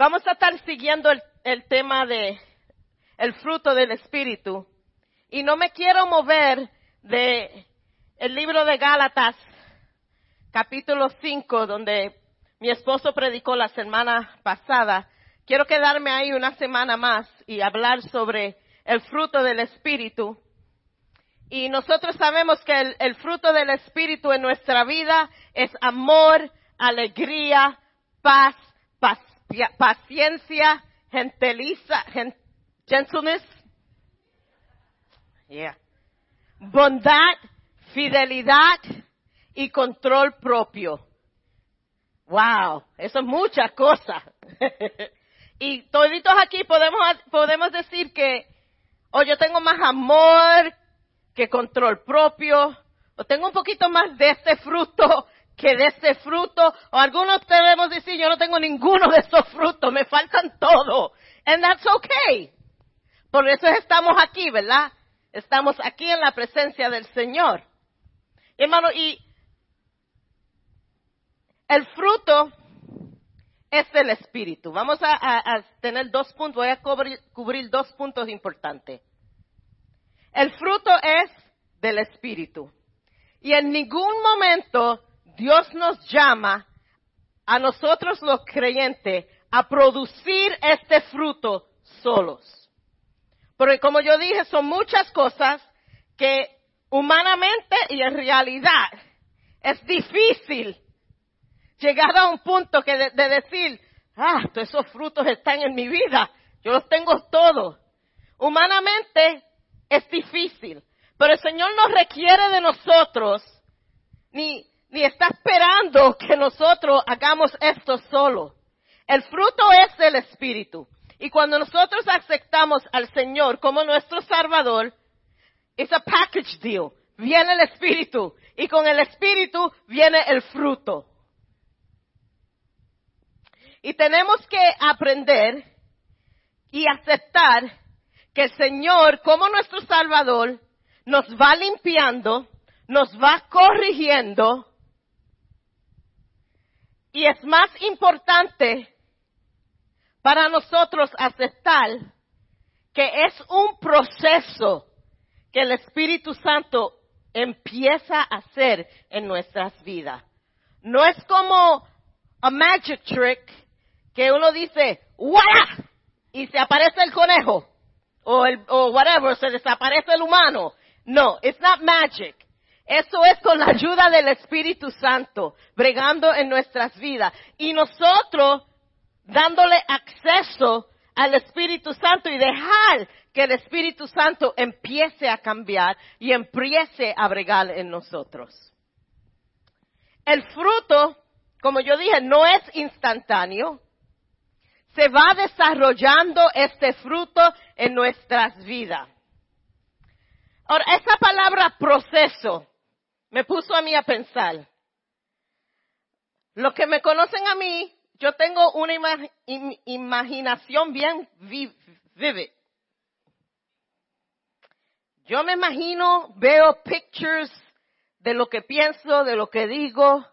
Vamos a estar siguiendo el, tema de el fruto del Espíritu. Y no me quiero mover de el libro de Gálatas, capítulo 5, donde mi esposo predicó la semana pasada. Quiero quedarme ahí una semana más y hablar sobre el fruto del Espíritu. Y nosotros sabemos que el, el fruto del Espíritu en nuestra vida es amor, alegría, paz, paz paciencia, gentiliza, gentleness, yeah. bondad, fidelidad y control propio. Wow, eso es muchas cosas. y toditos aquí podemos, podemos decir que, o yo tengo más amor que control propio, o tengo un poquito más de este fruto que de ese fruto, o algunos debemos decir, yo no tengo ninguno de esos frutos, me faltan todo. And that's okay. Por eso estamos aquí, ¿verdad? Estamos aquí en la presencia del Señor. Hermano, y el fruto es el Espíritu. Vamos a, tener dos puntos, voy a cubrir dos puntos importantes. El fruto es del Espíritu. Y en ningún momento Dios nos llama a nosotros los creyentes a producir este fruto solos. Porque como yo dije, son muchas cosas que humanamente y en realidad es difícil llegar a un punto que de, decir, ah, todos esos frutos están en mi vida, yo los tengo todos. Humanamente es difícil, pero el Señor no requiere de nosotros ni ni está esperando que nosotros hagamos esto solo. El fruto es el Espíritu. Y cuando nosotros aceptamos al Señor como nuestro Salvador, es a package deal. Viene el Espíritu. Y con el Espíritu viene el fruto. Y tenemos que aprender y aceptar que el Señor, como nuestro Salvador, nos va limpiando, nos va corrigiendo, y es más importante para nosotros aceptar que es un proceso que el Espíritu Santo empieza a hacer en nuestras vidas. No es como a magic trick que uno dice, ¡Wala! y se aparece el conejo o el o whatever, se desaparece el humano. No, it's not magic. Eso es con la ayuda del Espíritu Santo, bregando en nuestras vidas. Y nosotros dándole acceso al Espíritu Santo y dejar que el Espíritu Santo empiece a cambiar y empiece a bregar en nosotros. El fruto, como yo dije, no es instantáneo. Se va desarrollando este fruto en nuestras vidas. Ahora, esa palabra proceso me puso a mí a pensar. Los que me conocen a mí, yo tengo una imaginación bien vivid. Yo me imagino, veo pictures de lo que pienso, de lo que digo.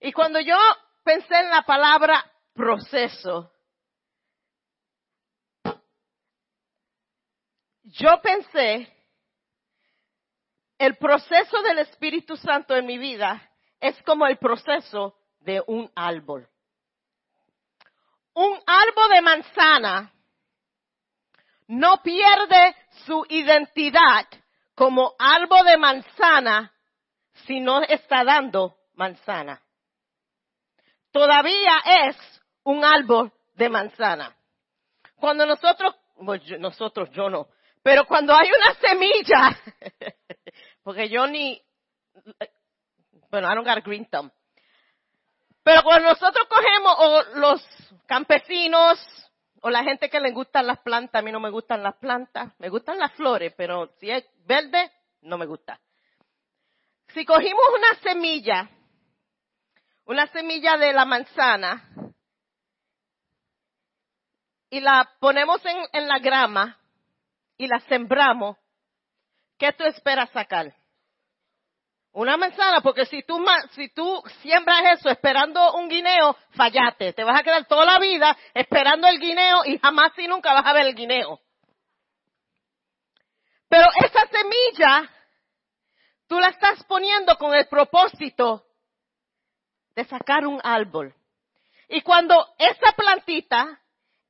Y cuando yo pensé en la palabra proceso, yo pensé el proceso del Espíritu Santo en mi vida es como el proceso de un árbol. Un árbol de manzana no pierde su identidad como árbol de manzana si no está dando manzana. Todavía es un árbol de manzana. Cuando nosotros, nosotros yo no, pero cuando hay una semilla Porque yo ni, bueno, I don't got a green thumb. Pero cuando nosotros cogemos, o los campesinos, o la gente que le gustan las plantas, a mí no me gustan las plantas, me gustan las flores, pero si es verde, no me gusta. Si cogimos una semilla, una semilla de la manzana, y la ponemos en, en la grama, y la sembramos, ¿qué tú esperas sacar? Una manzana, porque si tú, si tú siembras eso esperando un guineo, fallate. Te vas a quedar toda la vida esperando el guineo y jamás y nunca vas a ver el guineo. Pero esa semilla, tú la estás poniendo con el propósito de sacar un árbol. Y cuando esa plantita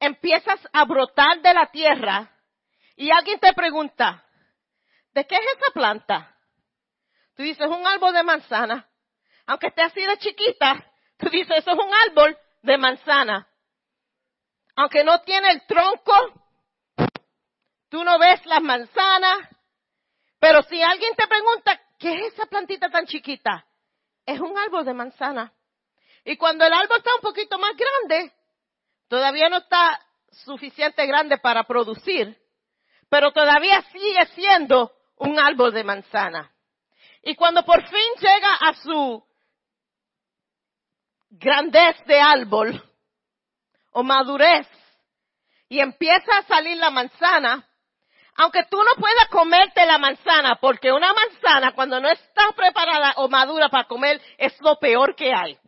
empiezas a brotar de la tierra y alguien te pregunta, ¿de qué es esa planta? Tú dices, un árbol de manzana. Aunque esté así de chiquita, tú dices, eso es un árbol de manzana. Aunque no tiene el tronco, tú no ves las manzanas. Pero si alguien te pregunta, ¿qué es esa plantita tan chiquita? Es un árbol de manzana. Y cuando el árbol está un poquito más grande, todavía no está suficiente grande para producir, pero todavía sigue siendo un árbol de manzana. Y cuando por fin llega a su grandez de árbol o madurez y empieza a salir la manzana, aunque tú no puedas comerte la manzana, porque una manzana cuando no está preparada o madura para comer es lo peor que hay.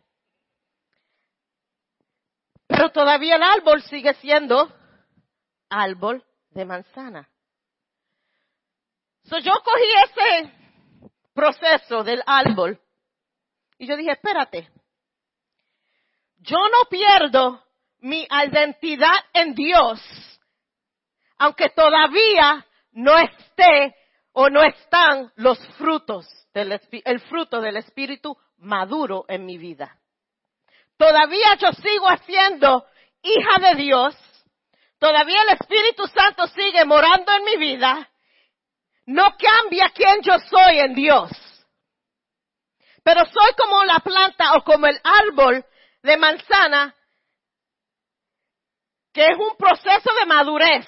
Pero todavía el árbol sigue siendo árbol de manzana. So yo cogí ese proceso del árbol. Y yo dije, espérate, yo no pierdo mi identidad en Dios, aunque todavía no esté o no están los frutos, del, el fruto del Espíritu maduro en mi vida. Todavía yo sigo siendo hija de Dios, todavía el Espíritu Santo sigue morando en mi vida, no cambia quién yo soy en Dios. Pero soy como la planta o como el árbol de manzana, que es un proceso de madurez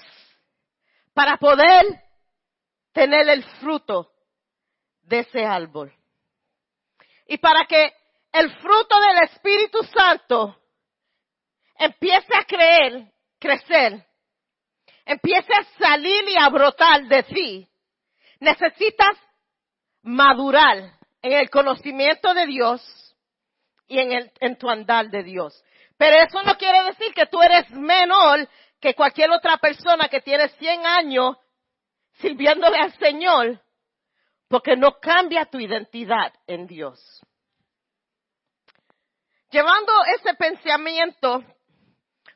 para poder tener el fruto de ese árbol. Y para que el fruto del Espíritu Santo empiece a creer, crecer, empiece a salir y a brotar de ti, necesitas madurar en el conocimiento de Dios y en, el, tu andar de Dios. Pero eso no quiere decir que tú eres menor que cualquier otra persona que tiene 100 años sirviéndole al Señor, porque no cambia tu identidad en Dios. Llevando ese pensamiento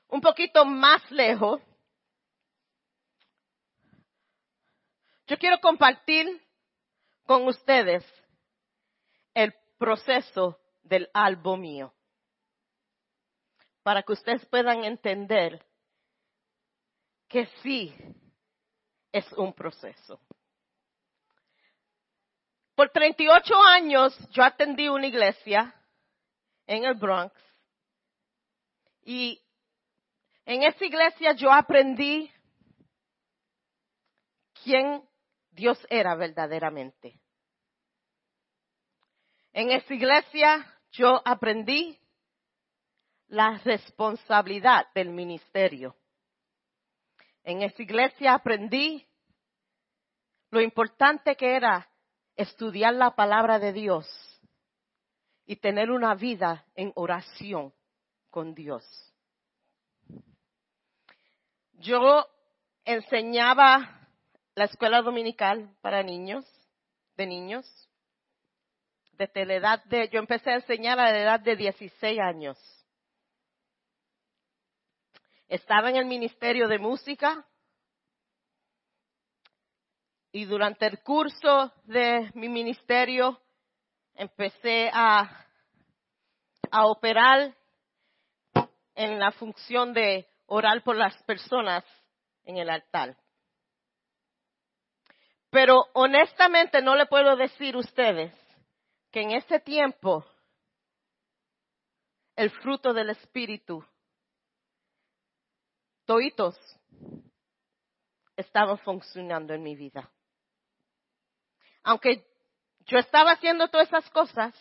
un poquito más lejos, Yo quiero compartir con ustedes el proceso del albo mío, para que ustedes puedan entender que sí es un proceso. Por 38 años yo atendí una iglesia en el Bronx y en esa iglesia yo aprendí quién Dios era verdaderamente. En esa iglesia yo aprendí la responsabilidad del ministerio. En esa iglesia aprendí lo importante que era estudiar la palabra de Dios y tener una vida en oración con Dios. Yo enseñaba la escuela dominical para niños, de niños. Desde la edad de, yo empecé a enseñar a la edad de 16 años. Estaba en el ministerio de música y durante el curso de mi ministerio empecé a, a operar en la función de orar por las personas en el altar. Pero honestamente no le puedo decir a ustedes que en ese tiempo el fruto del Espíritu, toitos, estaban funcionando en mi vida. Aunque yo estaba haciendo todas esas cosas,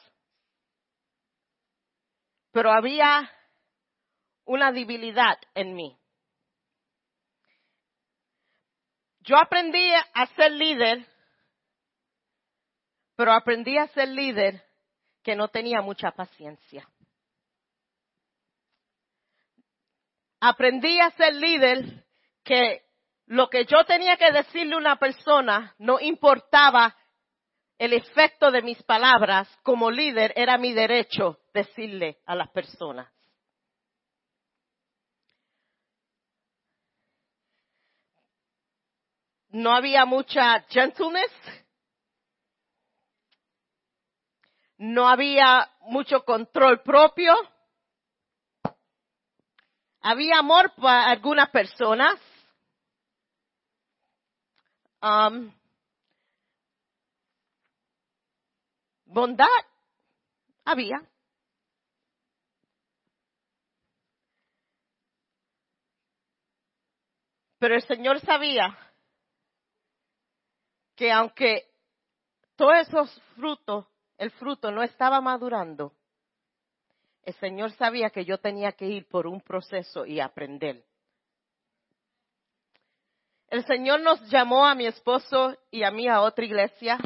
pero había una debilidad en mí. Yo aprendí a ser líder Pero aprendí a ser líder que no tenía mucha paciencia. Aprendí a ser líder que lo que yo tenía que decirle a una persona no importaba el efecto de mis palabras, como líder era mi derecho decirle a las personas. No había mucha gentleness, no había mucho control propio, había amor para algunas personas, um, Bondad había. Pero el Señor sabía que aunque todos esos frutos, el fruto no estaba madurando, el Señor sabía que yo tenía que ir por un proceso y aprender. El Señor nos llamó a mi esposo y a mí a otra iglesia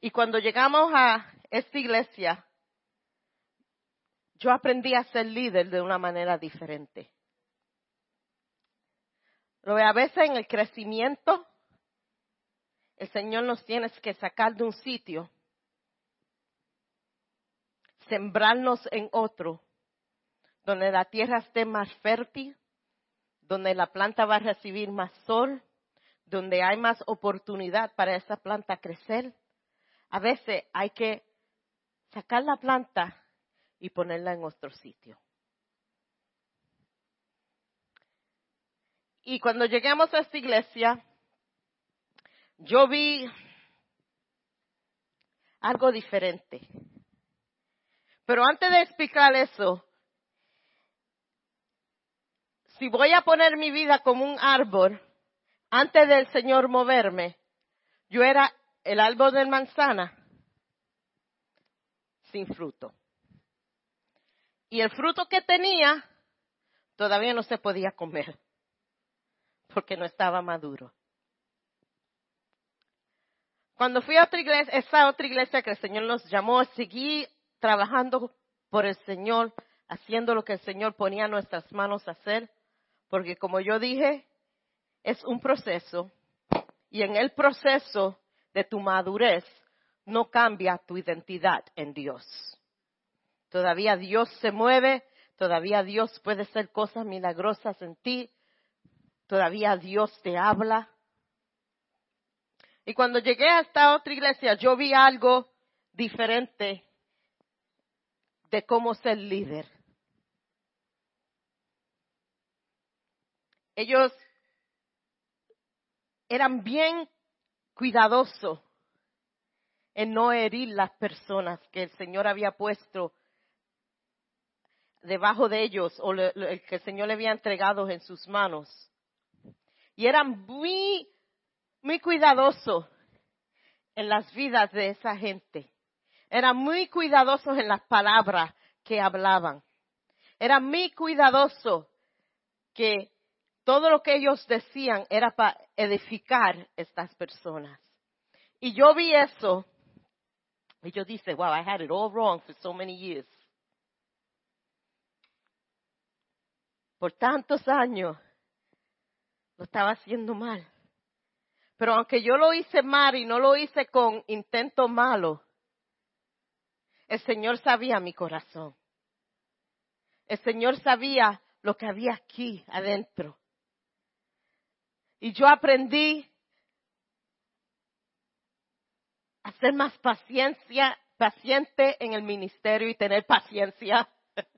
y cuando llegamos a esta iglesia, yo aprendí a ser líder de una manera diferente. Lo a veces en el crecimiento, el Señor nos tiene que sacar de un sitio, sembrarnos en otro, donde la tierra esté más fértil, donde la planta va a recibir más sol, donde hay más oportunidad para esa planta crecer a veces hay que sacar la planta y ponerla en otro sitio. Y cuando llegamos a esta iglesia, yo vi algo diferente. Pero antes de explicar eso, si voy a poner mi vida como un árbol, antes del Señor moverme, yo era el árbol de manzana sin fruto. Y el fruto que tenía todavía no se podía comer porque no estaba maduro. Cuando fui a otra iglesia, esa otra iglesia que el Señor nos llamó, seguí trabajando por el Señor, haciendo lo que el Señor ponía nuestras manos a hacer, porque como yo dije, es un proceso y en el proceso de tu madurez no cambia tu identidad en Dios. Todavía Dios se mueve, todavía Dios puede hacer cosas milagrosas en ti, todavía Dios te habla. Y cuando llegué a esta otra iglesia, yo vi algo diferente de cómo ser líder. Ellos eran bien cuidadoso en no herir las personas que el Señor había puesto debajo de ellos o el que el Señor le había entregado en sus manos. Y eran muy, muy cuidadosos en las vidas de esa gente. Eran muy cuidadosos en las palabras que hablaban. Eran muy cuidadosos que todo lo que ellos decían era para edificar estas personas. Y yo vi eso y yo dije, wow, I had it all wrong for so many years. Por tantos años lo estaba haciendo mal. Pero aunque yo lo hice mal y no lo hice con intento malo, el Señor sabía mi corazón. El Señor sabía lo que había aquí adentro. Y yo aprendí a ser más paciencia, paciente en el ministerio y tener paciencia.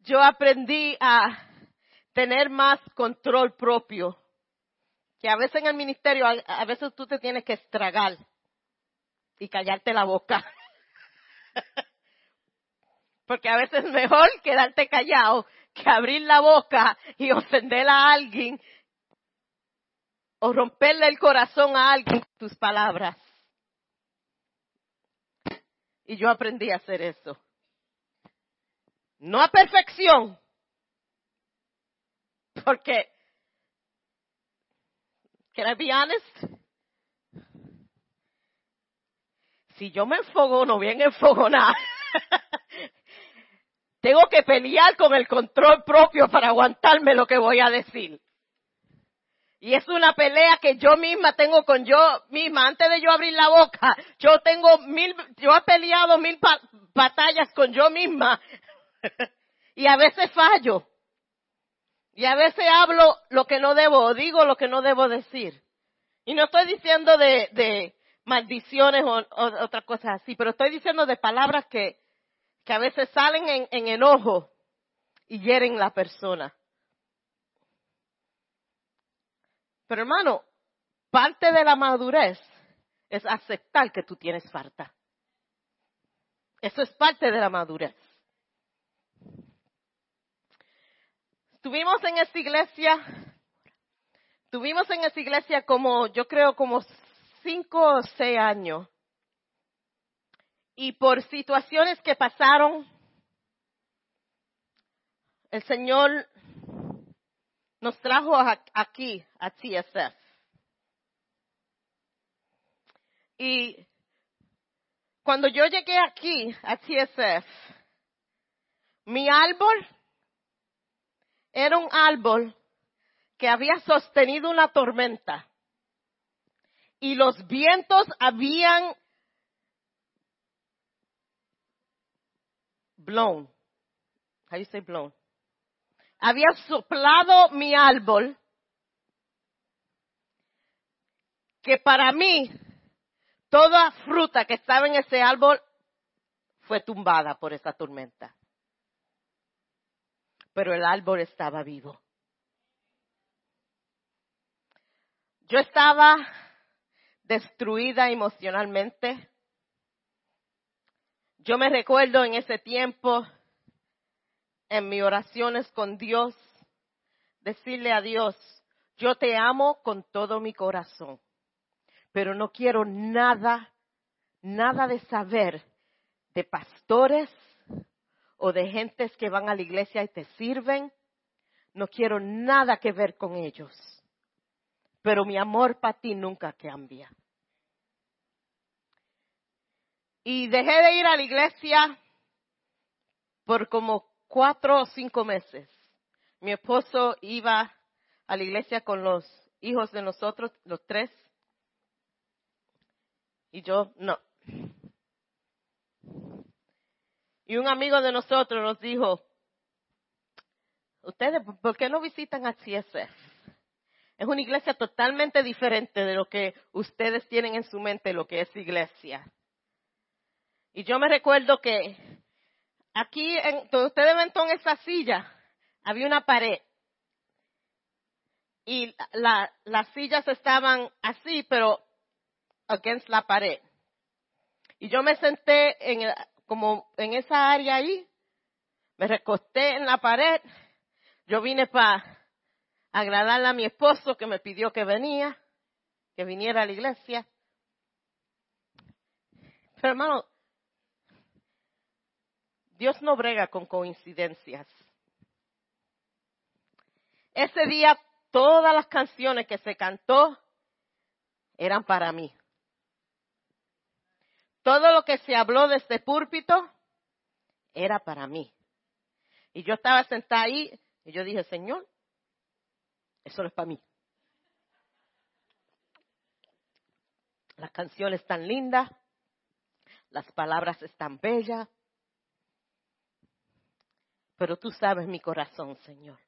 Yo aprendí a tener más control propio. Que a veces en el ministerio, a, veces tú te tienes que estragar y callarte la boca. Porque a veces es mejor quedarte callado que abrir la boca y ofender a alguien o romperle el corazón a alguien con tus palabras. Y yo aprendí a hacer eso. No a perfección, porque, can I be honest? si yo me enfogono bien enfogonada, tengo que pelear con el control propio para aguantarme lo que voy a decir. Y es una pelea que yo misma tengo con yo misma. Antes de yo abrir la boca, yo tengo mil, yo he peleado mil batallas con yo misma. y a veces fallo. Y a veces hablo lo que no debo, o digo lo que no debo decir. Y no estoy diciendo de, maldiciones o, otras cosas así, pero estoy diciendo de palabras que, que a veces salen en, en enojo y hieren la persona. Pero hermano, parte de la madurez es aceptar que tú tienes falta. Eso es parte de la madurez. Estuvimos en esa iglesia, tuvimos en esa iglesia como, yo creo, como cinco o seis años. Y por situaciones que pasaron, el Señor nos trajo aquí, a TSF. Y cuando yo llegué aquí, a TSF, mi árbol era un árbol que había sostenido una tormenta. Y los vientos habían blown. How you say blown? había soplado mi árbol, que para mí toda fruta que estaba en ese árbol fue tumbada por esa tormenta. Pero el árbol estaba vivo. Yo estaba destruida emocionalmente. Yo me recuerdo en ese tiempo en mis oraciones con Dios, decirle a Dios, yo te amo con todo mi corazón, pero no quiero nada, nada de saber de pastores o de gentes que van a la iglesia y te sirven. No quiero nada que ver con ellos. Pero mi amor para ti nunca cambia. Y dejé de ir a la iglesia por como cuatro o cinco meses. Mi esposo iba a la iglesia con los hijos de nosotros, los tres, y yo no. Y un amigo de nosotros nos dijo, ustedes, ¿por qué no visitan a CSF? Es una iglesia totalmente diferente de lo que ustedes tienen en su mente, lo que es iglesia. Y yo me recuerdo que aquí, en, ustedes ven en esa silla, había una pared. Y las sillas estaban así, pero against la pared. Y yo me senté en como en esa área ahí, me recosté en la pared. Yo vine para agradarle a mi esposo que me pidió que venía, que viniera a la iglesia. Pero hermano, Dios no brega con coincidencias. Ese día todas las canciones que se cantó eran para mí. Todo lo que se habló de este púlpito era para mí. Y yo estaba sentada ahí y yo dije, Señor, eso no es para mí. Las canciones están lindas, las palabras están bellas, pero tú sabes mi corazón, Señor.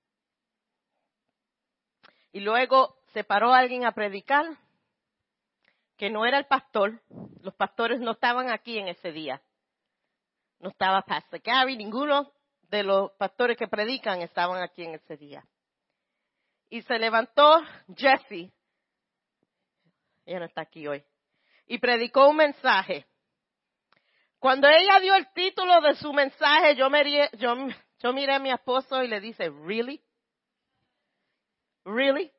Y luego se paró alguien a predicar, que no era el pastor, los pastores no estaban aquí en ese día. No estaba Pastor Gary, ninguno de los pastores que predican estaban aquí en ese día. Y se levantó Jesse, ella no está aquí hoy, y predicó un mensaje. Cuando ella dio el título de su mensaje, yo me, yo, yo miré a mi esposo y le dice, ¿really? ¿Really?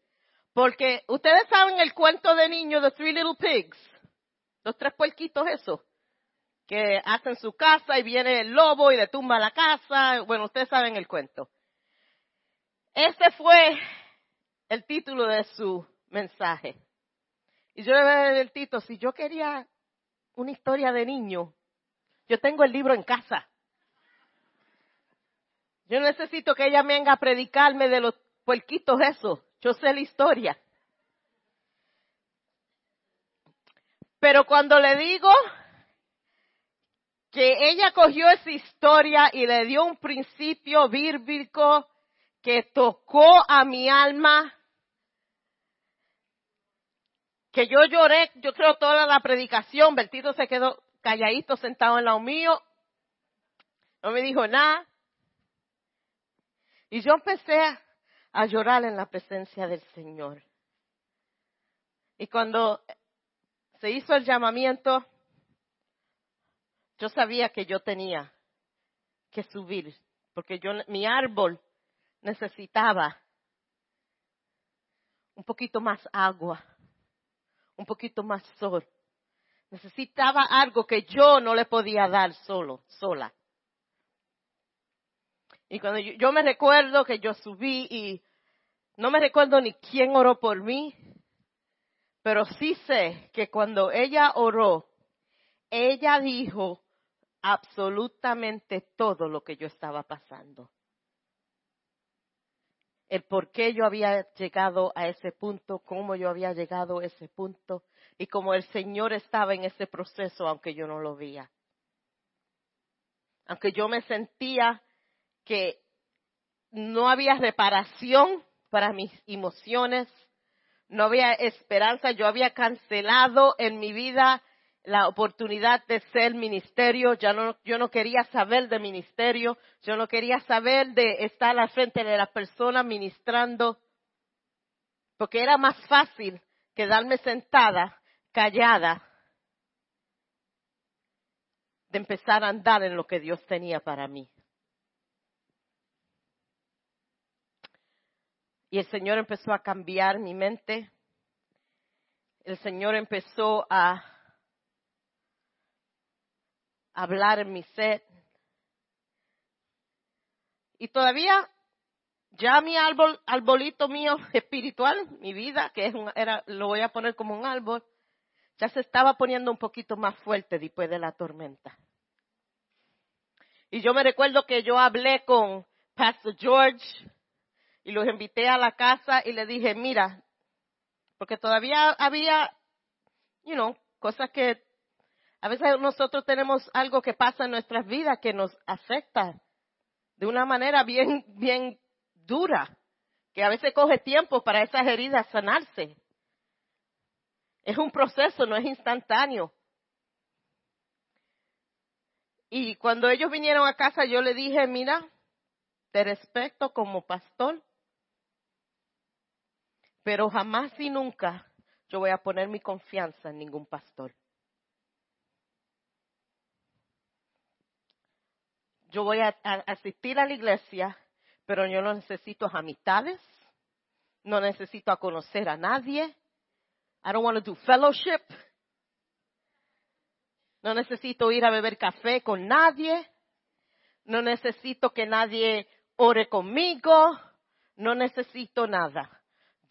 Porque ustedes saben el cuento de niño de Three Little Pigs, los tres puerquitos esos, que hacen su casa y viene el lobo y le tumba la casa. Bueno, ustedes saben el cuento. Ese fue el título de su mensaje. Y yo le a el título, si yo quería una historia de niño. Yo tengo el libro en casa. Yo necesito que ella venga a predicarme de los puerquitos eso. Yo sé la historia. Pero cuando le digo que ella cogió esa historia y le dio un principio bíblico que tocó a mi alma, que yo lloré, yo creo toda la predicación, Bertito se quedó calladito sentado en lado mío, no me dijo nada. Y yo empecé a, llorar en la presencia del Señor. Y cuando se hizo el llamamiento, yo sabía que yo tenía que subir, porque yo, mi árbol necesitaba un poquito más agua, un poquito más sol. Necesitaba algo que yo no le podía dar solo, sola. Y cuando yo, me recuerdo que yo subí y no me recuerdo ni quién oró por mí, pero sí sé que cuando ella oró, ella dijo absolutamente todo lo que yo estaba pasando. El por qué yo había llegado a ese punto, cómo yo había llegado a ese punto y cómo el Señor estaba en ese proceso aunque yo no lo veía. Aunque yo me sentía que no había reparación para mis emociones, no había esperanza, yo había cancelado en mi vida la oportunidad de ser ministerio, ya no, yo no quería saber de ministerio, yo no quería saber de estar al frente de las personas ministrando, porque era más fácil quedarme sentada, callada, de empezar a andar en lo que Dios tenía para mí. Y el Señor empezó a cambiar mi mente. El Señor empezó a hablar en mi sed. Y todavía ya mi árbol, arbolito mío espiritual, mi vida, que es un, era, lo voy a poner como un árbol, ya se estaba poniendo un poquito más fuerte después de la tormenta. Y yo me recuerdo que yo hablé con Pastor George y los invité a la casa y le dije, mira, porque todavía había, you know, cosas que a veces nosotros tenemos algo que pasa en nuestras vidas que nos afecta de una manera bien, bien dura, que a veces coge tiempo para esas heridas sanarse. Es un proceso, no es instantáneo. Y cuando ellos vinieron a casa, yo le dije, mira, te respeto como pastor, pero jamás y nunca yo voy a poner mi confianza en ningún pastor. Yo voy a, asistir a la iglesia, pero yo no necesito amistades, no necesito conocer a nadie. I don't want to do fellowship. No necesito ir a beber café con nadie. No necesito que nadie ore conmigo. No necesito nada.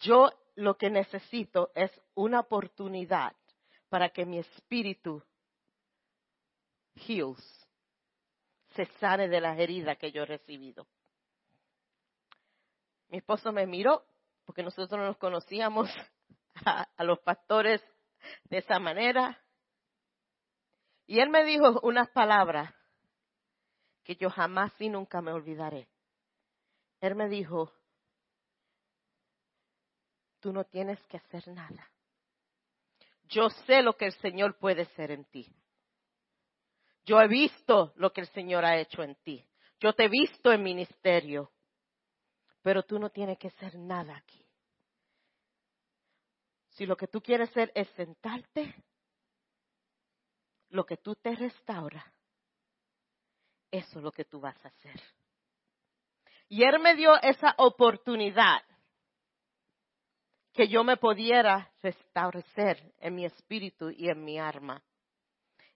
Yo lo que necesito es una oportunidad para que mi espíritu heals, se sane de las heridas que yo he recibido. Mi esposo me miró, porque nosotros no nos conocíamos a, a los pastores de esa manera, y él me dijo unas palabras que yo jamás y nunca me olvidaré. Él me dijo, tú no tienes que hacer nada. Yo sé lo que el Señor puede hacer en ti. Yo he visto lo que el Señor ha hecho en ti. Yo te he visto en ministerio. Pero tú no tienes que hacer nada aquí. Si lo que tú quieres hacer es sentarte, lo que tú te restaura, eso es lo que tú vas a hacer. Y Él me dio esa oportunidad que yo me pudiera restablecer en mi espíritu y en mi alma.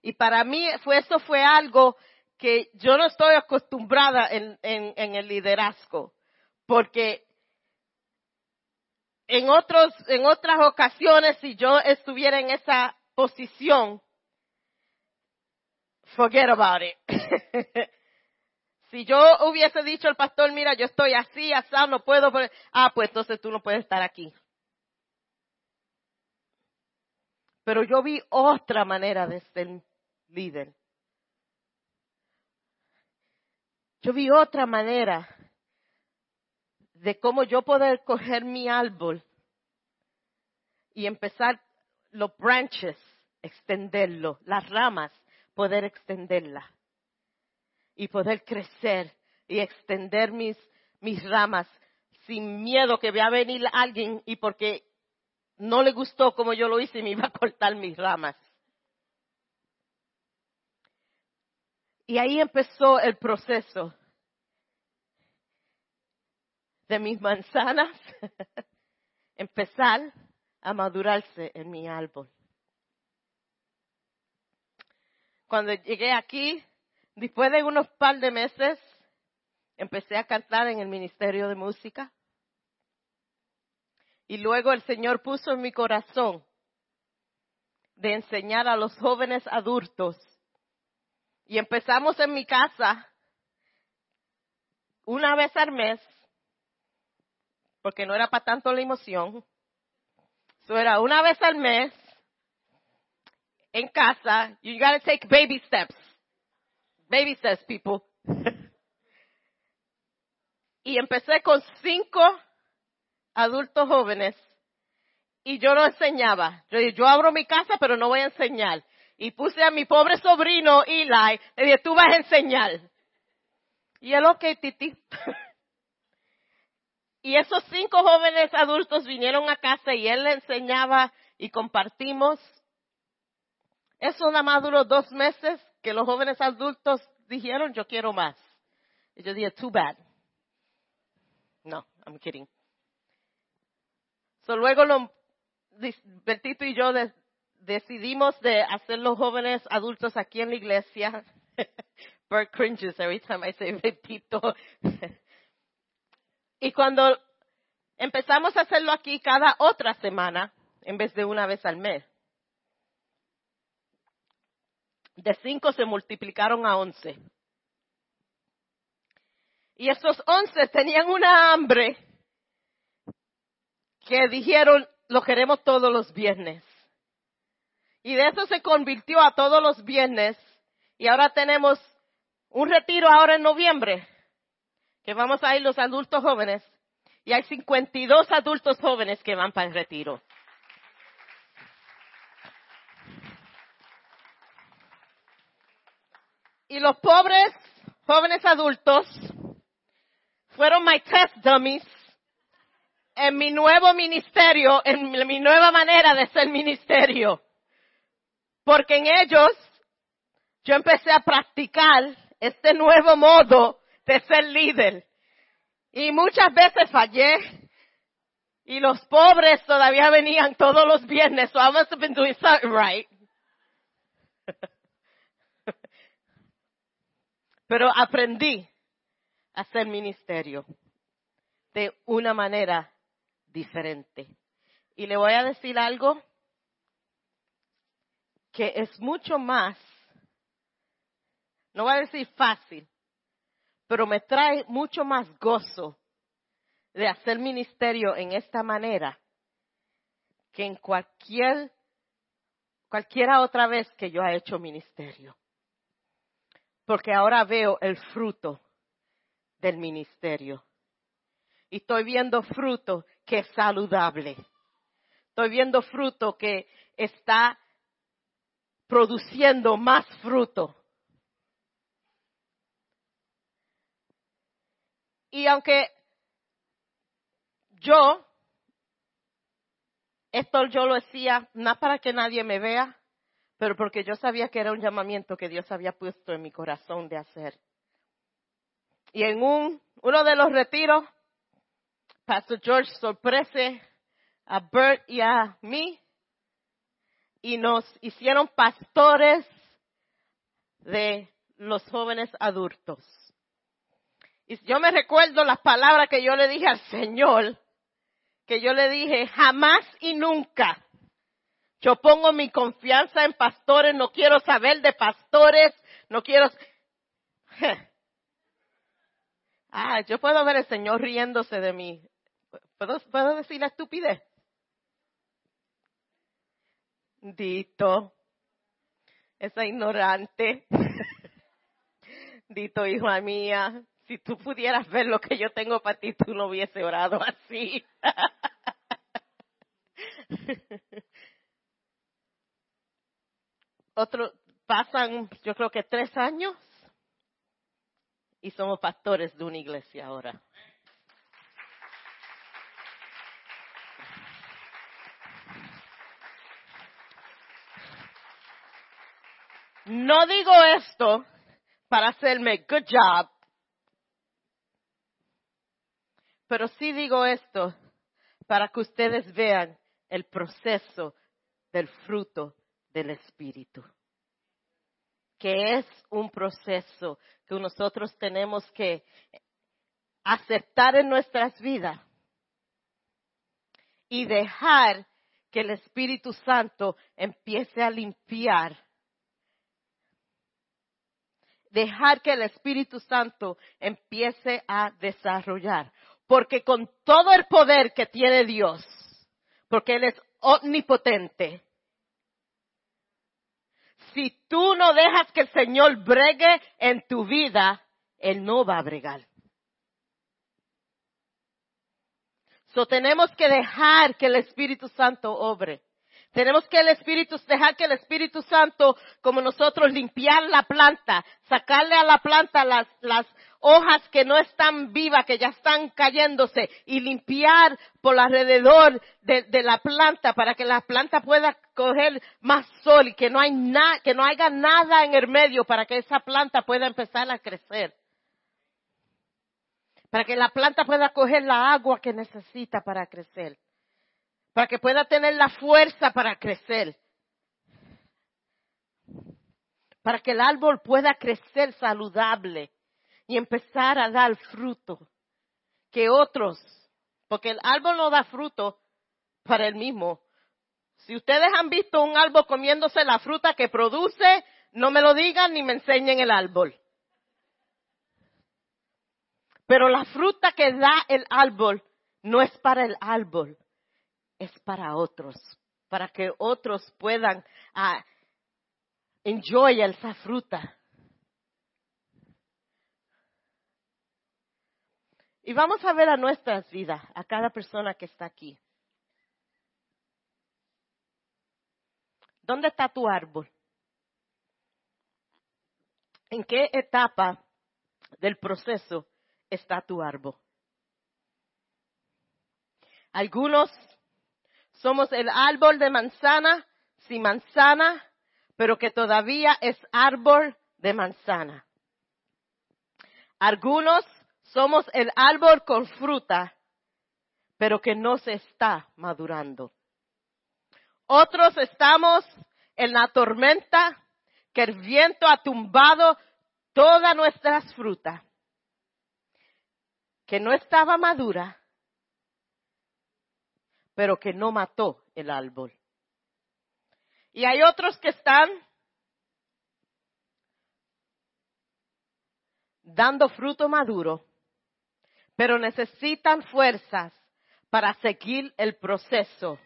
Y para mí fue, eso fue algo que yo no estoy acostumbrada en, en, el liderazgo, porque en, otros, en otras ocasiones, si yo estuviera en esa posición, forget about it. si yo hubiese dicho al pastor, mira, yo estoy así, así, no puedo, ah, pues entonces tú no puedes estar aquí. Pero yo vi otra manera de ser líder. Yo vi otra manera de cómo yo poder coger mi árbol y empezar los branches, extenderlo, las ramas, poder extenderlas y poder crecer y extender mis, mis ramas sin miedo que vea venir alguien y porque no le gustó como yo lo hice y me iba a cortar mis ramas. Y ahí empezó el proceso de mis manzanas empezar a madurarse en mi árbol. Cuando llegué aquí, después de unos par de meses, empecé a cantar en el Ministerio de Música. Y luego el Señor puso en mi corazón de enseñar a los jóvenes adultos. Y empezamos en mi casa una vez al mes, porque no era para tanto la emoción, eso era una vez al mes en casa. You gotta take baby steps. Baby steps, people. y empecé con cinco adultos jóvenes y yo no enseñaba. Yo yo abro mi casa, pero no voy a enseñar. Y puse a mi pobre sobrino Eli, le dije, tú vas a enseñar. Y él, ok, titi. Y esos cinco jóvenes adultos vinieron a casa y él le enseñaba y compartimos. Eso nada más duró dos meses que los jóvenes adultos dijeron, yo quiero más. Y yo dije, too bad. No, I'm kidding. Luego lo, Bertito y yo decidimos de hacer los jóvenes adultos aquí en la iglesia. Bert cringes every time I say Bertito. Y cuando empezamos a hacerlo aquí cada otra semana, en vez de una vez al mes, de cinco se multiplicaron a once. Y esos once tenían una hambre que dijeron, lo queremos todos los viernes. Y de eso se convirtió a todos los viernes. Y ahora tenemos un retiro ahora en noviembre que vamos a ir los adultos jóvenes y hay 52 adultos jóvenes que van para el retiro. Y los pobres jóvenes adultos fueron my test dummies en mi nuevo ministerio, en mi nueva manera de ser ministerio. Porque en ellos yo empecé a practicar este nuevo modo de ser líder. Y muchas veces fallé. Y los pobres todavía venían todos los viernes. So I must have been doing something right. Pero aprendí a hacer ministerio de una manera diferente. Y le voy a decir algo que es mucho más, no voy a decir fácil, pero me trae mucho más gozo de hacer ministerio en esta manera que en cualquier cualquiera otra vez que yo he hecho ministerio. Porque ahora veo el fruto del ministerio. Y estoy viendo fruto que saludable. Estoy viendo fruto que está produciendo más fruto. Y aunque yo, esto yo lo decía, no para que nadie me vea, pero porque yo sabía que era un llamamiento que Dios había puesto en mi corazón de hacer. Y en un, uno de los retiros, Pastor George sorprese a Bert y a mí y nos hicieron pastores de los jóvenes adultos. Y yo me recuerdo las palabras que yo le dije al Señor, que yo le dije, jamás y nunca. Yo pongo mi confianza en pastores, no quiero saber de pastores, no quiero. Ah, yo puedo ver al Señor riéndose de mí. ¿Puedo, puedo decir la estupidez? Dito, esa ignorante. Dito, hija mía, si tú pudieras ver lo que yo tengo para ti, tú no hubiese orado así. Otro, pasan, yo creo que tres años y somos pastores de una iglesia ahora. No digo esto para hacerme good job, pero sí digo esto para que ustedes vean el proceso del fruto del Espíritu, que es un proceso que nosotros tenemos que aceptar en nuestras vidas y dejar que el Espíritu Santo empiece a limpiar dejar que el Espíritu Santo empiece a desarrollar. Porque con todo el poder que tiene Dios, porque Él es omnipotente, si tú no dejas que el Señor bregue en tu vida, Él no va a bregar. So tenemos que dejar que el Espíritu Santo obre. Tenemos que el Espíritu, dejar que el Espíritu Santo, como nosotros, limpiar la planta, sacarle a la planta las, las hojas que no están vivas, que ya están cayéndose, y limpiar por alrededor de, de la planta para que la planta pueda coger más sol y que no hay nada, que no haya nada en el medio para que esa planta pueda empezar a crecer. Para que la planta pueda coger la agua que necesita para crecer para que pueda tener la fuerza para crecer, para que el árbol pueda crecer saludable y empezar a dar fruto, que otros, porque el árbol no da fruto para el mismo. Si ustedes han visto un árbol comiéndose la fruta que produce, no me lo digan ni me enseñen el árbol. Pero la fruta que da el árbol no es para el árbol, es para otros, para que otros puedan uh, enjoy esa fruta. Y vamos a ver a nuestras vidas, a cada persona que está aquí. ¿Dónde está tu árbol? ¿En qué etapa del proceso está tu árbol? Algunos somos el árbol de manzana sin manzana, pero que todavía es árbol de manzana. Algunos somos el árbol con fruta, pero que no se está madurando. Otros estamos en la tormenta, que el viento ha tumbado todas nuestras frutas, que no estaba madura, pero que no mató el árbol. Y hay otros que están dando fruto maduro, pero necesitan fuerzas para seguir el proceso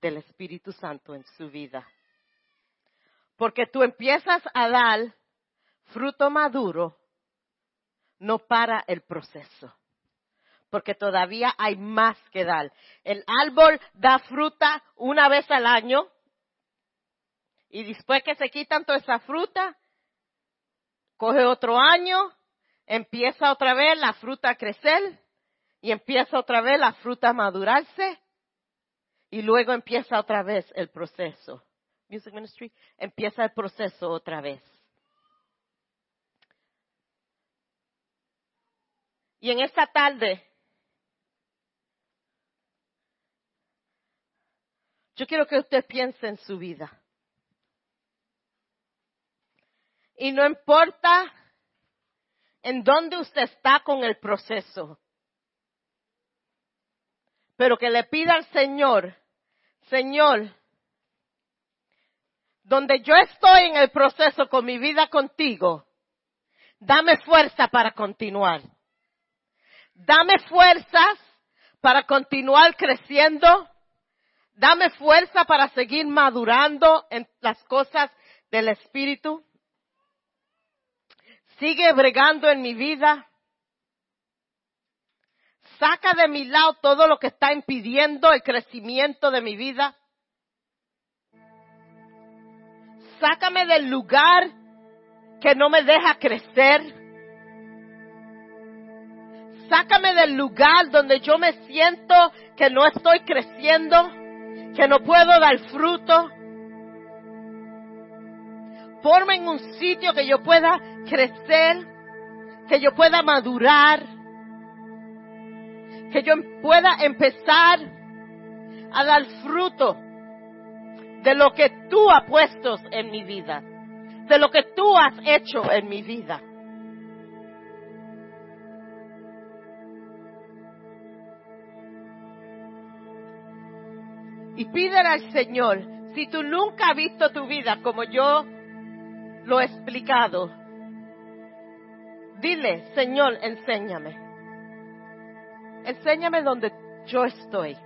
del Espíritu Santo en su vida. Porque tú empiezas a dar fruto maduro, no para el proceso porque todavía hay más que dar. El árbol da fruta una vez al año y después que se quitan toda esa fruta, coge otro año, empieza otra vez la fruta a crecer y empieza otra vez la fruta a madurarse y luego empieza otra vez el proceso. Music Ministry empieza el proceso otra vez. Y en esta tarde Yo quiero que usted piense en su vida. Y no importa en dónde usted está con el proceso, pero que le pida al Señor, Señor, donde yo estoy en el proceso con mi vida contigo, dame fuerza para continuar. Dame fuerzas para continuar creciendo. Dame fuerza para seguir madurando en las cosas del Espíritu. Sigue bregando en mi vida. Saca de mi lado todo lo que está impidiendo el crecimiento de mi vida. Sácame del lugar que no me deja crecer. Sácame del lugar donde yo me siento que no estoy creciendo, que no puedo dar fruto. Ponme en un sitio que yo pueda crecer, que yo pueda madurar, que yo pueda empezar a dar fruto de lo que tú has puesto en mi vida, de lo que tú has hecho en mi vida. Y pídele al Señor, si tú nunca has visto tu vida como yo lo he explicado, dile, Señor, enséñame. Enséñame donde yo estoy.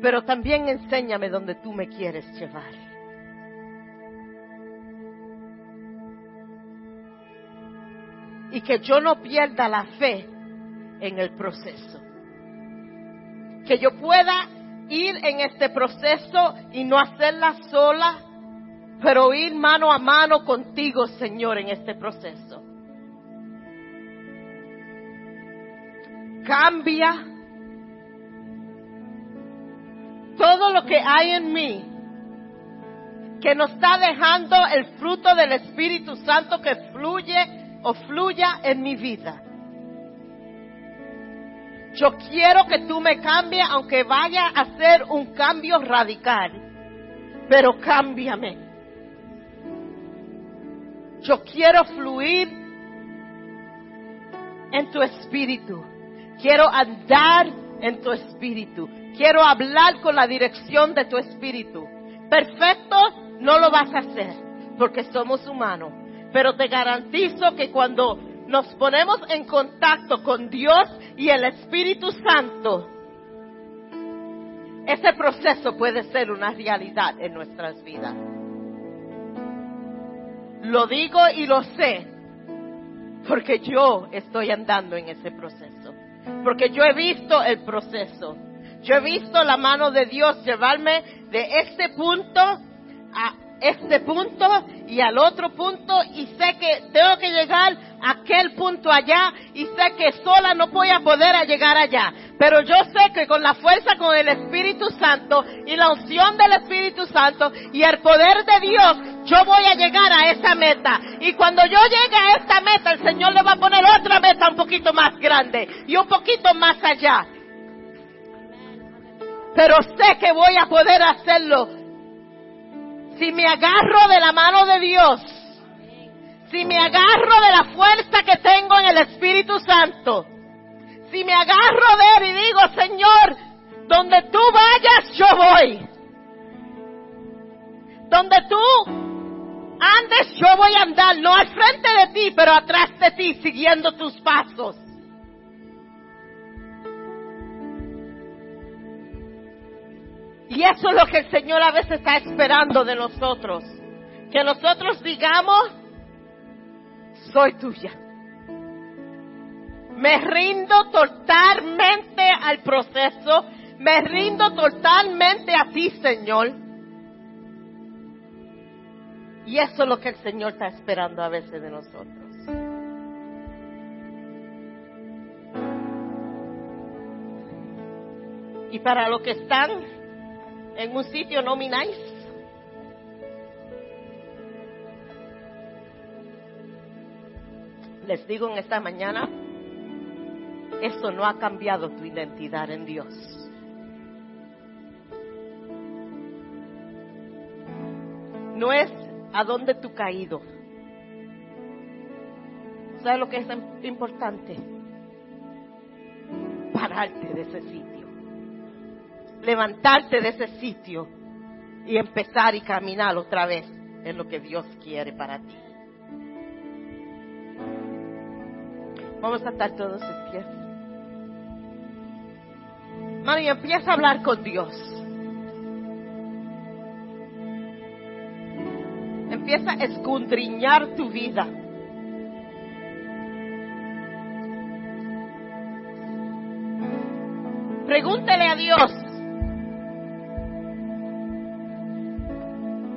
Pero también enséñame donde tú me quieres llevar. Y que yo no pierda la fe en el proceso. Que yo pueda ir en este proceso y no hacerla sola, pero ir mano a mano contigo, Señor, en este proceso. Cambia todo lo que hay en mí que nos está dejando el fruto del Espíritu Santo que fluye o fluya en mi vida. Yo quiero que tú me cambies aunque vaya a hacer un cambio radical, pero cámbiame. Yo quiero fluir en tu espíritu. Quiero andar en tu espíritu. Quiero hablar con la dirección de tu espíritu. Perfecto no lo vas a hacer porque somos humanos. Pero te garantizo que cuando nos ponemos en contacto con Dios y el Espíritu Santo, ese proceso puede ser una realidad en nuestras vidas. Lo digo y lo sé porque yo estoy andando en ese proceso. Porque yo he visto el proceso. Yo he visto la mano de Dios llevarme de este punto a este punto y al otro punto y sé que tengo que llegar a aquel punto allá y sé que sola no voy a poder llegar allá. Pero yo sé que con la fuerza, con el Espíritu Santo y la unción del Espíritu Santo y el poder de Dios, yo voy a llegar a esa meta. Y cuando yo llegue a esta meta, el Señor le va a poner otra meta un poquito más grande y un poquito más allá pero sé que voy a poder hacerlo si me agarro de la mano de Dios, si me agarro de la fuerza que tengo en el Espíritu Santo, si me agarro de Él y digo, Señor, donde tú vayas, yo voy. Donde tú andes, yo voy a andar, no al frente de ti, pero atrás de ti, siguiendo tus pasos. Y eso es lo que el Señor a veces está esperando de nosotros. Que nosotros digamos, soy tuya. Me rindo totalmente al proceso. Me rindo totalmente a ti, Señor. Y eso es lo que el Señor está esperando a veces de nosotros. Y para los que están en un sitio no mináis. Les digo en esta mañana, eso no ha cambiado tu identidad en Dios. No es a dónde tú caído. ¿Sabes lo que es importante? Pararte de ese sitio levantarte de ese sitio y empezar y caminar otra vez en lo que Dios quiere para ti. Vamos a estar todos en pie. María, empieza a hablar con Dios. Empieza a escudriñar tu vida. Pregúntale a Dios.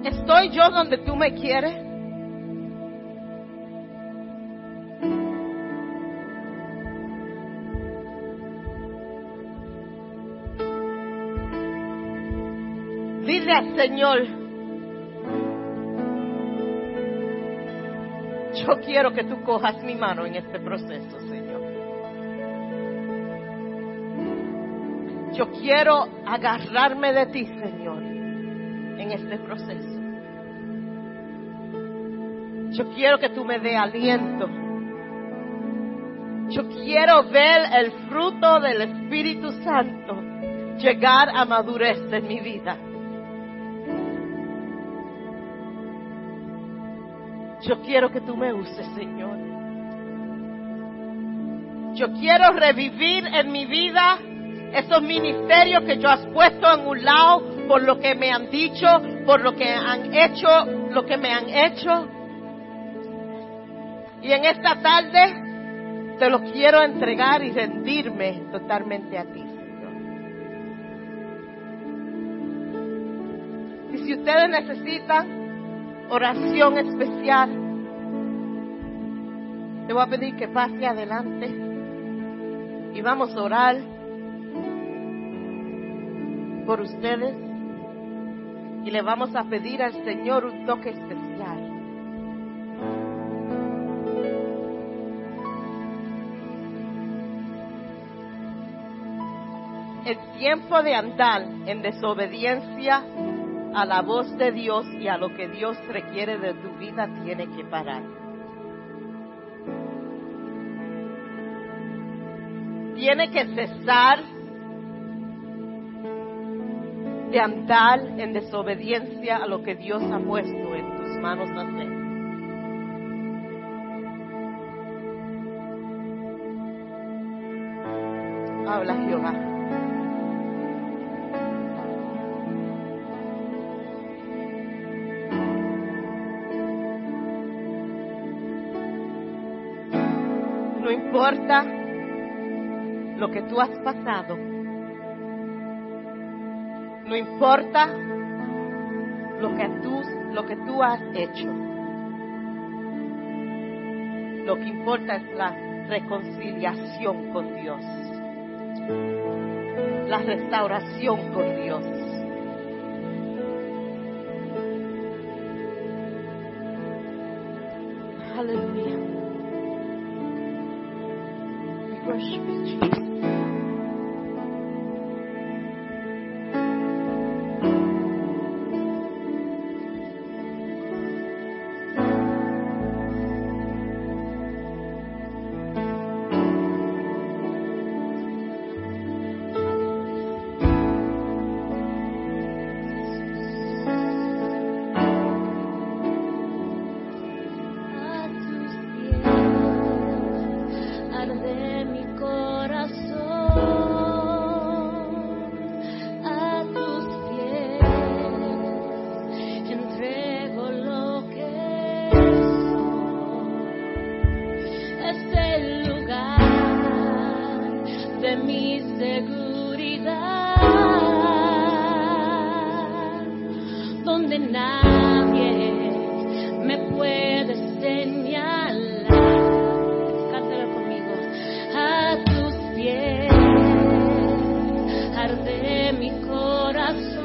¿Estoy yo donde tú me quieres? Dile al Señor, yo quiero que tú cojas mi mano en este proceso, Señor. Yo quiero agarrarme de ti, Señor, en este proceso. Yo quiero que tú me dé aliento. Yo quiero ver el fruto del Espíritu Santo llegar a madurez en mi vida. Yo quiero que tú me uses, Señor. Yo quiero revivir en mi vida esos ministerios que yo has puesto en un lado por lo que me han dicho, por lo que han hecho, lo que me han hecho. Y en esta tarde te lo quiero entregar y rendirme totalmente a ti. Y si ustedes necesitan oración especial. Le voy a pedir que pase adelante y vamos a orar por ustedes y le vamos a pedir al Señor un toque especial. El tiempo de andar en desobediencia a la voz de Dios y a lo que Dios requiere de tu vida tiene que parar. Tiene que cesar de andar en desobediencia a lo que Dios ha puesto en tus manos hacer. Habla Jehová. importa lo que tú has pasado. No importa lo que tú, lo que tú has hecho. Lo que importa es la reconciliación con Dios. La restauración con Dios. arde mi corazón.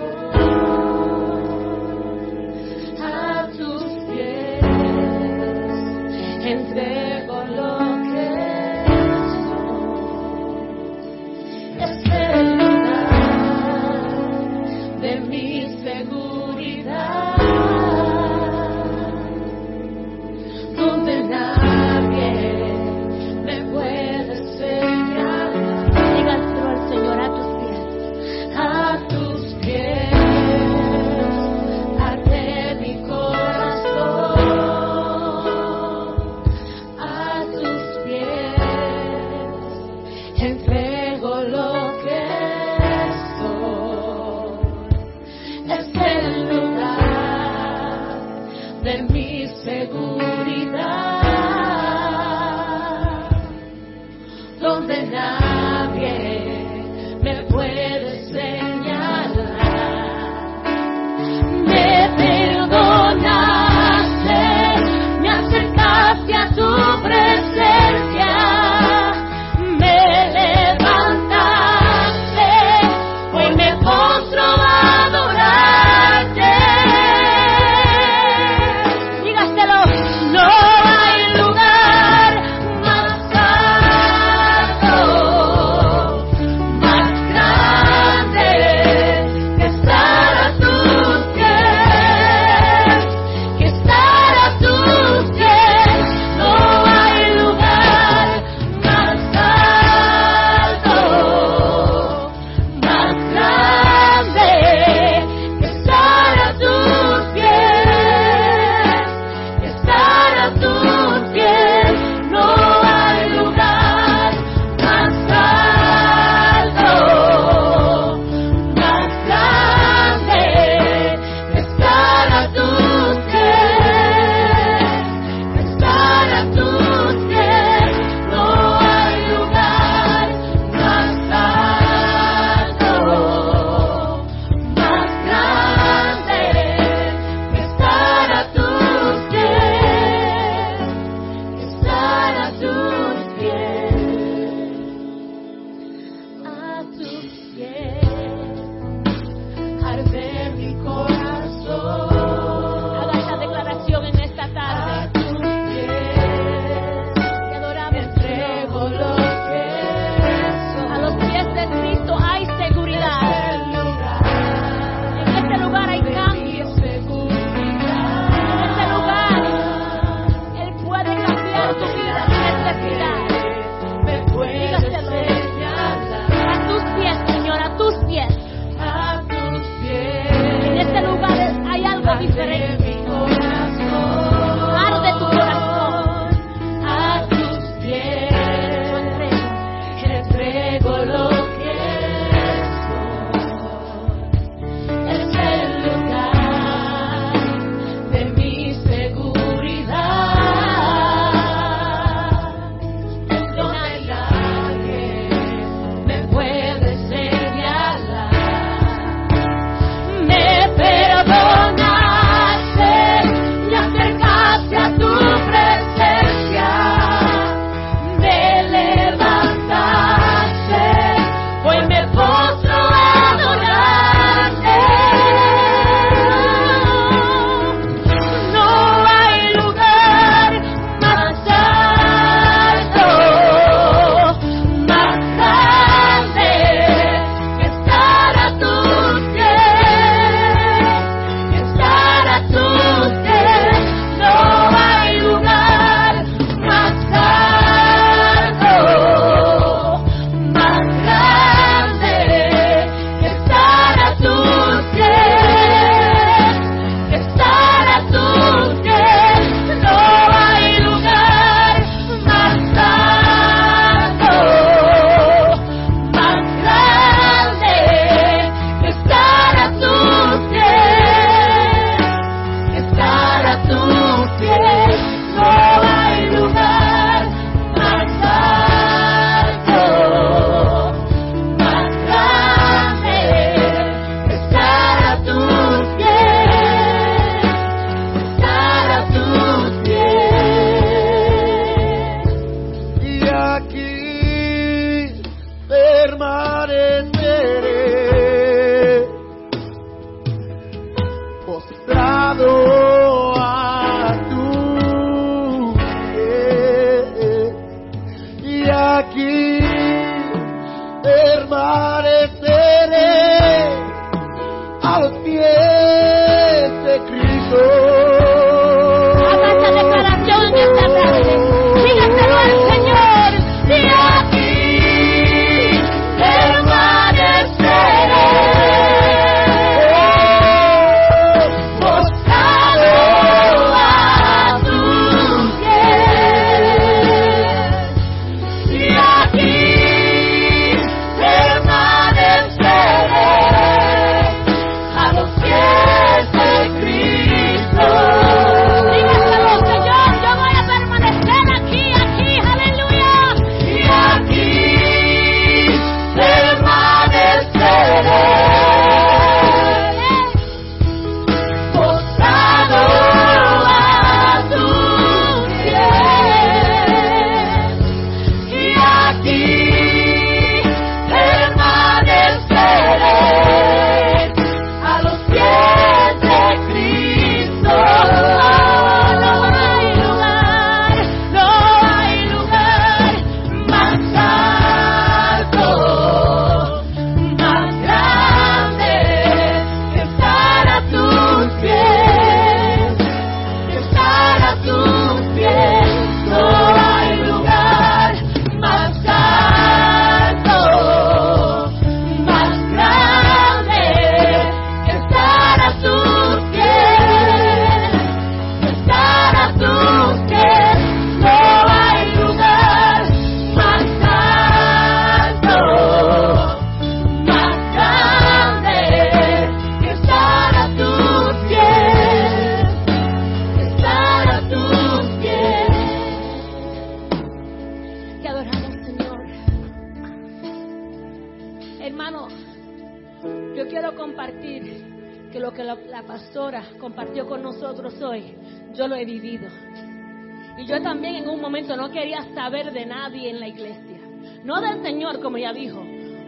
No quería saber de nadie en la iglesia. No del Señor, como ya dijo,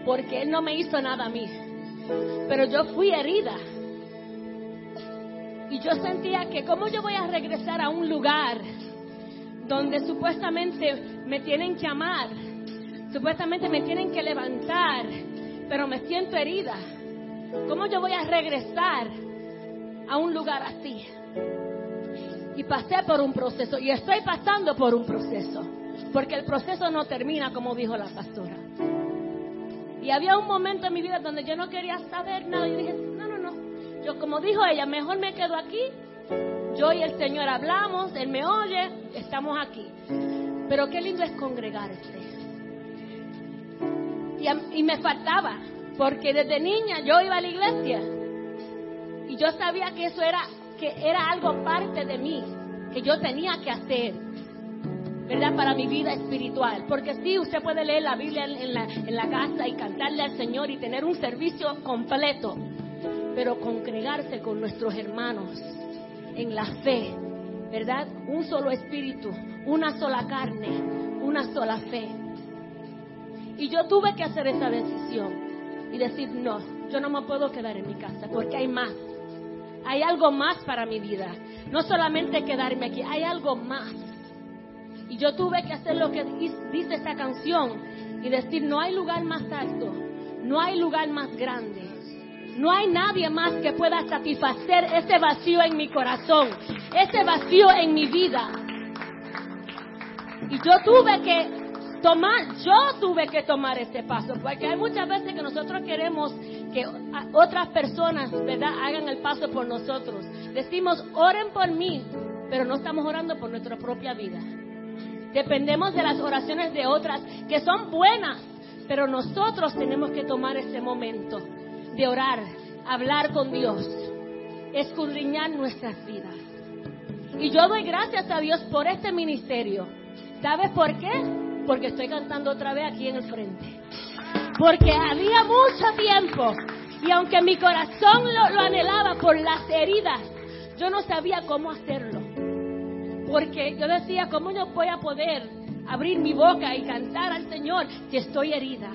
porque Él no me hizo nada a mí. Pero yo fui herida. Y yo sentía que cómo yo voy a regresar a un lugar donde supuestamente me tienen que amar, supuestamente me tienen que levantar, pero me siento herida. ¿Cómo yo voy a regresar a un lugar así? Y pasé por un proceso y estoy pasando por un proceso, porque el proceso no termina como dijo la pastora. Y había un momento en mi vida donde yo no quería saber nada. Y dije, no, no, no. Yo, como dijo ella, mejor me quedo aquí. Yo y el Señor hablamos, Él me oye, estamos aquí. Pero qué lindo es congregarse. Y, y me faltaba, porque desde niña yo iba a la iglesia. Y yo sabía que eso era, que era algo parte de mí, que yo tenía que hacer. ¿verdad? Para mi vida espiritual. Porque sí, usted puede leer la Biblia en la, en la casa y cantarle al Señor y tener un servicio completo, pero congregarse con nuestros hermanos en la fe, ¿verdad? Un solo espíritu, una sola carne, una sola fe. Y yo tuve que hacer esa decisión y decir, no, yo no me puedo quedar en mi casa porque hay más. Hay algo más para mi vida. No solamente quedarme aquí, hay algo más. Y yo tuve que hacer lo que dice esta canción y decir, no hay lugar más alto, no hay lugar más grande, no hay nadie más que pueda satisfacer ese vacío en mi corazón, ese vacío en mi vida. Y yo tuve que tomar, yo tuve que tomar ese paso, porque hay muchas veces que nosotros queremos que otras personas, ¿verdad?, hagan el paso por nosotros. Decimos, oren por mí, pero no estamos orando por nuestra propia vida. Dependemos de las oraciones de otras que son buenas, pero nosotros tenemos que tomar ese momento de orar, hablar con Dios, escudriñar nuestras vidas. Y yo doy gracias a Dios por este ministerio. ¿Sabes por qué? Porque estoy cantando otra vez aquí en el frente. Porque había mucho tiempo y aunque mi corazón lo, anhelaba por las heridas, yo no sabía cómo hacerlo. Porque yo decía, ¿cómo yo voy a poder abrir mi boca y cantar al Señor si estoy herida?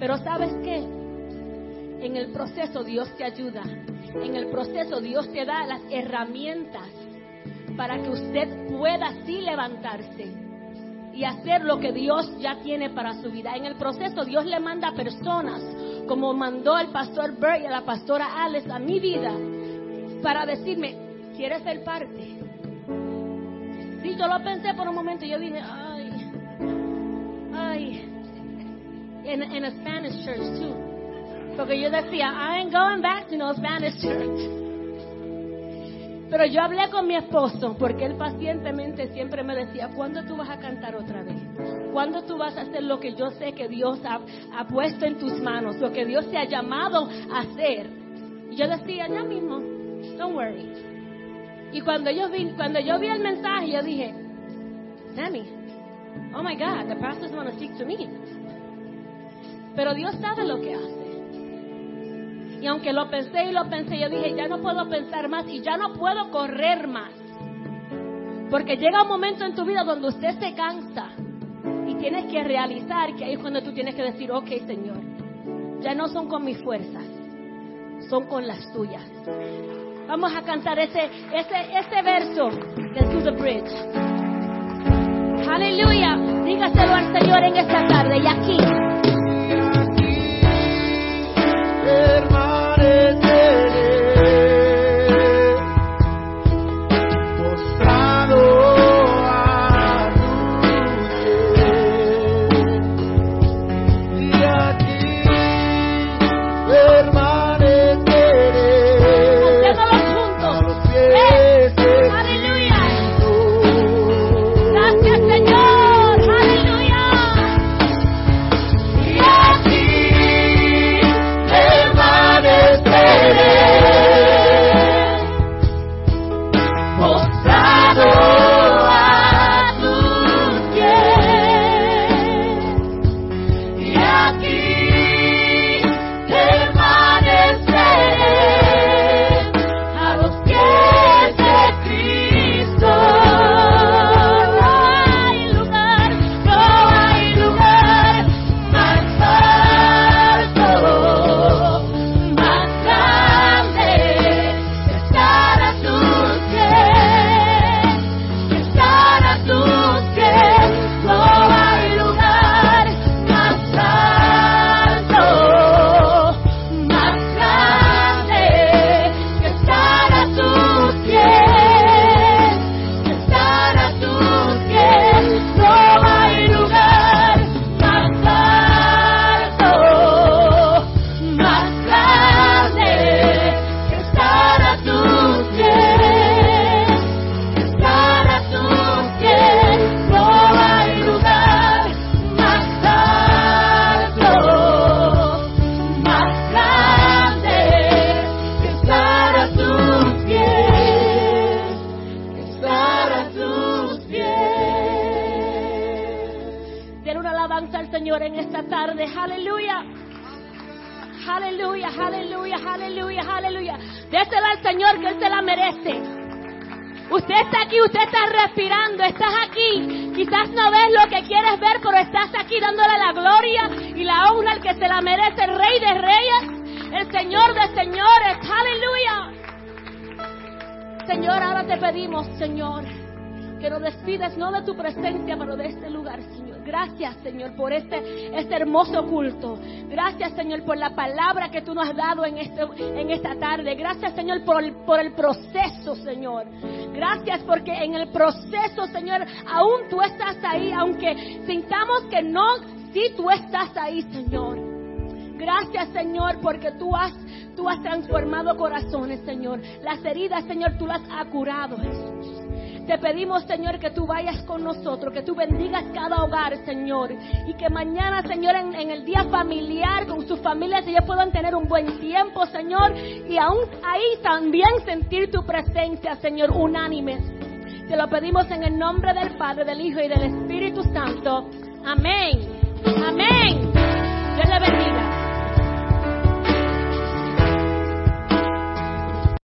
Pero ¿sabes qué? En el proceso Dios te ayuda. En el proceso Dios te da las herramientas para que usted pueda así levantarse y hacer lo que Dios ya tiene para su vida. En el proceso Dios le manda personas, como mandó al pastor Bert y a la pastora Alex a mi vida, para decirme, ¿quieres ser parte? Sí, yo lo pensé por un momento y yo dije, ay, ay, en, en a Spanish church too. Porque yo decía, I ain't going back to no Spanish church. Pero yo hablé con mi esposo porque él pacientemente siempre me decía, ¿cuándo tú vas a cantar otra vez? ¿Cuándo tú vas a hacer lo que yo sé que Dios ha, puesto en tus manos, lo que Dios te ha llamado a hacer? Y yo decía, ya mismo, don't worry. Y cuando yo vi, cuando yo vi el mensaje, yo dije, Sammy, oh my God, the pastors want to speak to me. Pero Dios sabe lo que hace. Y aunque lo pensé y lo pensé, yo dije, ya no puedo pensar más y ya no puedo correr más. Porque llega un momento en tu vida donde usted se cansa y tienes que realizar que ahí es cuando tú tienes que decir, ok Señor, ya no son con mis fuerzas, son con las tuyas. Vamos a cantar ese, ese, ese verso de To the Bridge. Aleluya. Dígaselo al Señor en esta tarde y aquí. Hermoso culto. Gracias, Señor, por la palabra que tú nos has dado en, este, en esta tarde. Gracias, Señor, por el, por el proceso, Señor. Gracias porque en el proceso, Señor, aún tú estás ahí, aunque sintamos que no, sí tú estás ahí, Señor. Gracias, Señor, porque tú has, tú has transformado corazones, Señor. Las heridas, Señor, tú las has curado, Jesús. Te pedimos, Señor, que tú vayas con nosotros, que tú bendigas cada hogar, Señor. Y que mañana, Señor, en, el día familiar, con sus familias, ellos puedan tener un buen tiempo, Señor. Y aún ahí también sentir tu presencia, Señor, unánimes. Te lo pedimos en el nombre del Padre, del Hijo y del Espíritu Santo. Amén. Amén. Dios le bendiga.